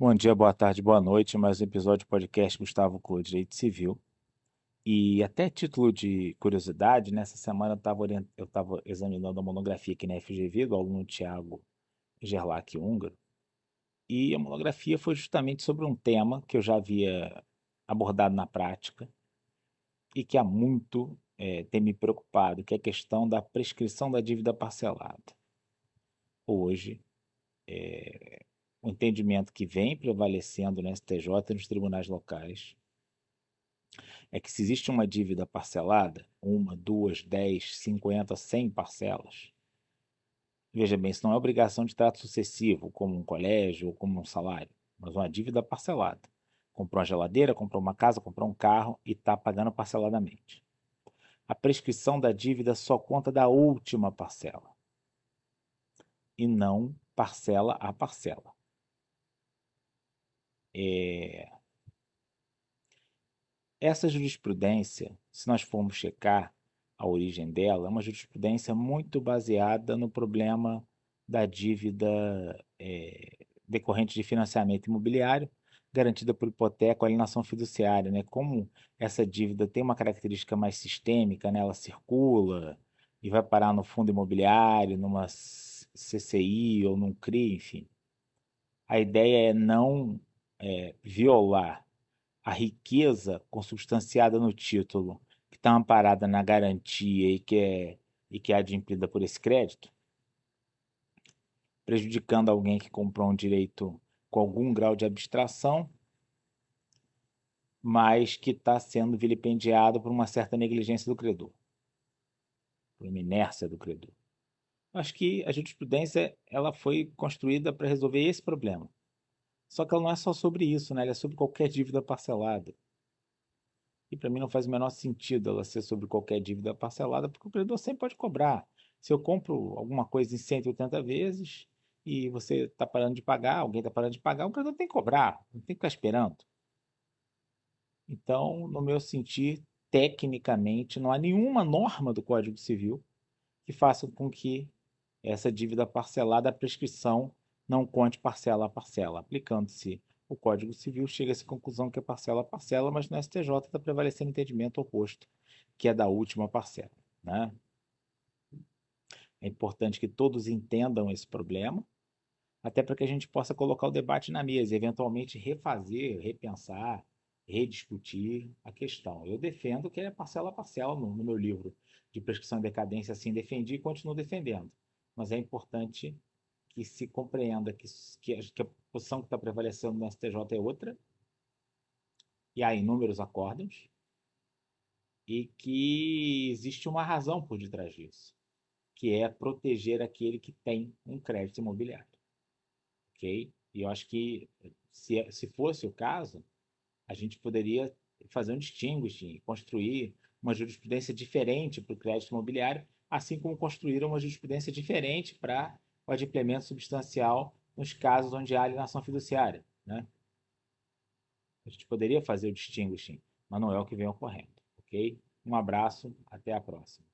Bom dia, boa tarde, boa noite. Mais um episódio do podcast Gustavo Clô, Direito Civil. E até título de curiosidade, nessa semana eu estava examinando a monografia aqui na FGV do aluno Tiago Gerlach Húngaro. E a monografia foi justamente sobre um tema que eu já havia abordado na prática e que há muito é, tem me preocupado, que é a questão da prescrição da dívida parcelada. Hoje, é, o entendimento que vem prevalecendo no STJ e nos tribunais locais é que se existe uma dívida parcelada, uma, duas, dez, cinquenta, cem parcelas, veja bem, isso não é obrigação de trato sucessivo, como um colégio ou como um salário, mas uma dívida parcelada. Comprou uma geladeira, comprou uma casa, comprou um carro e está pagando parceladamente. A prescrição da dívida só conta da última parcela e não parcela a parcela. É... Essa jurisprudência, se nós formos checar a origem dela, é uma jurisprudência muito baseada no problema da dívida é, decorrente de financiamento imobiliário, garantida por hipoteca ou alienação fiduciária. Né? Como essa dívida tem uma característica mais sistêmica, né? ela circula e vai parar no fundo imobiliário, numa CCI ou num CRI, enfim. A ideia é não é, violar a riqueza consubstanciada no título, que está amparada na garantia e que é, e que é adimplida por esse crédito, prejudicando alguém que comprou um direito com algum grau de abstração, mas que está sendo vilipendiado por uma certa negligência do credor, por uma inércia do credor. Acho que a jurisprudência ela foi construída para resolver esse problema. Só que ela não é só sobre isso, né? Ela é sobre qualquer dívida parcelada. E para mim não faz o menor sentido ela ser sobre qualquer dívida parcelada, porque o credor sempre pode cobrar. Se eu compro alguma coisa em 180 vezes e você está parando de pagar, alguém está parando de pagar, o credor tem que cobrar, não tem que ficar esperando. Então, no meu sentir, tecnicamente, não há nenhuma norma do Código Civil que faça com que essa dívida parcelada, a prescrição não conte parcela a parcela. Aplicando-se o Código Civil, chega-se à conclusão que é parcela a parcela, mas no STJ está prevalecendo o entendimento oposto, que é da última parcela. Né? É importante que todos entendam esse problema, até para que a gente possa colocar o debate na mesa, e eventualmente refazer, repensar, rediscutir a questão. Eu defendo que é parcela a parcela no, no meu livro de prescrição e decadência, assim defendi e continuo defendendo. Mas é importante que se compreenda que, que, a, que a posição que está prevalecendo no STJ é outra, e há inúmeros acórdãos, e que existe uma razão por detrás disso, que é proteger aquele que tem um crédito imobiliário. Ok? E eu acho que, se, se fosse o caso, a gente poderia fazer um distinguishing, construir uma jurisprudência diferente para o crédito imobiliário, assim como construir uma jurisprudência diferente para o adimplemento substancial nos casos onde há alienação fiduciária. Né? A gente poderia fazer o distinguishing, mas não é o que vem ocorrendo. Ok? Um abraço, até a próxima.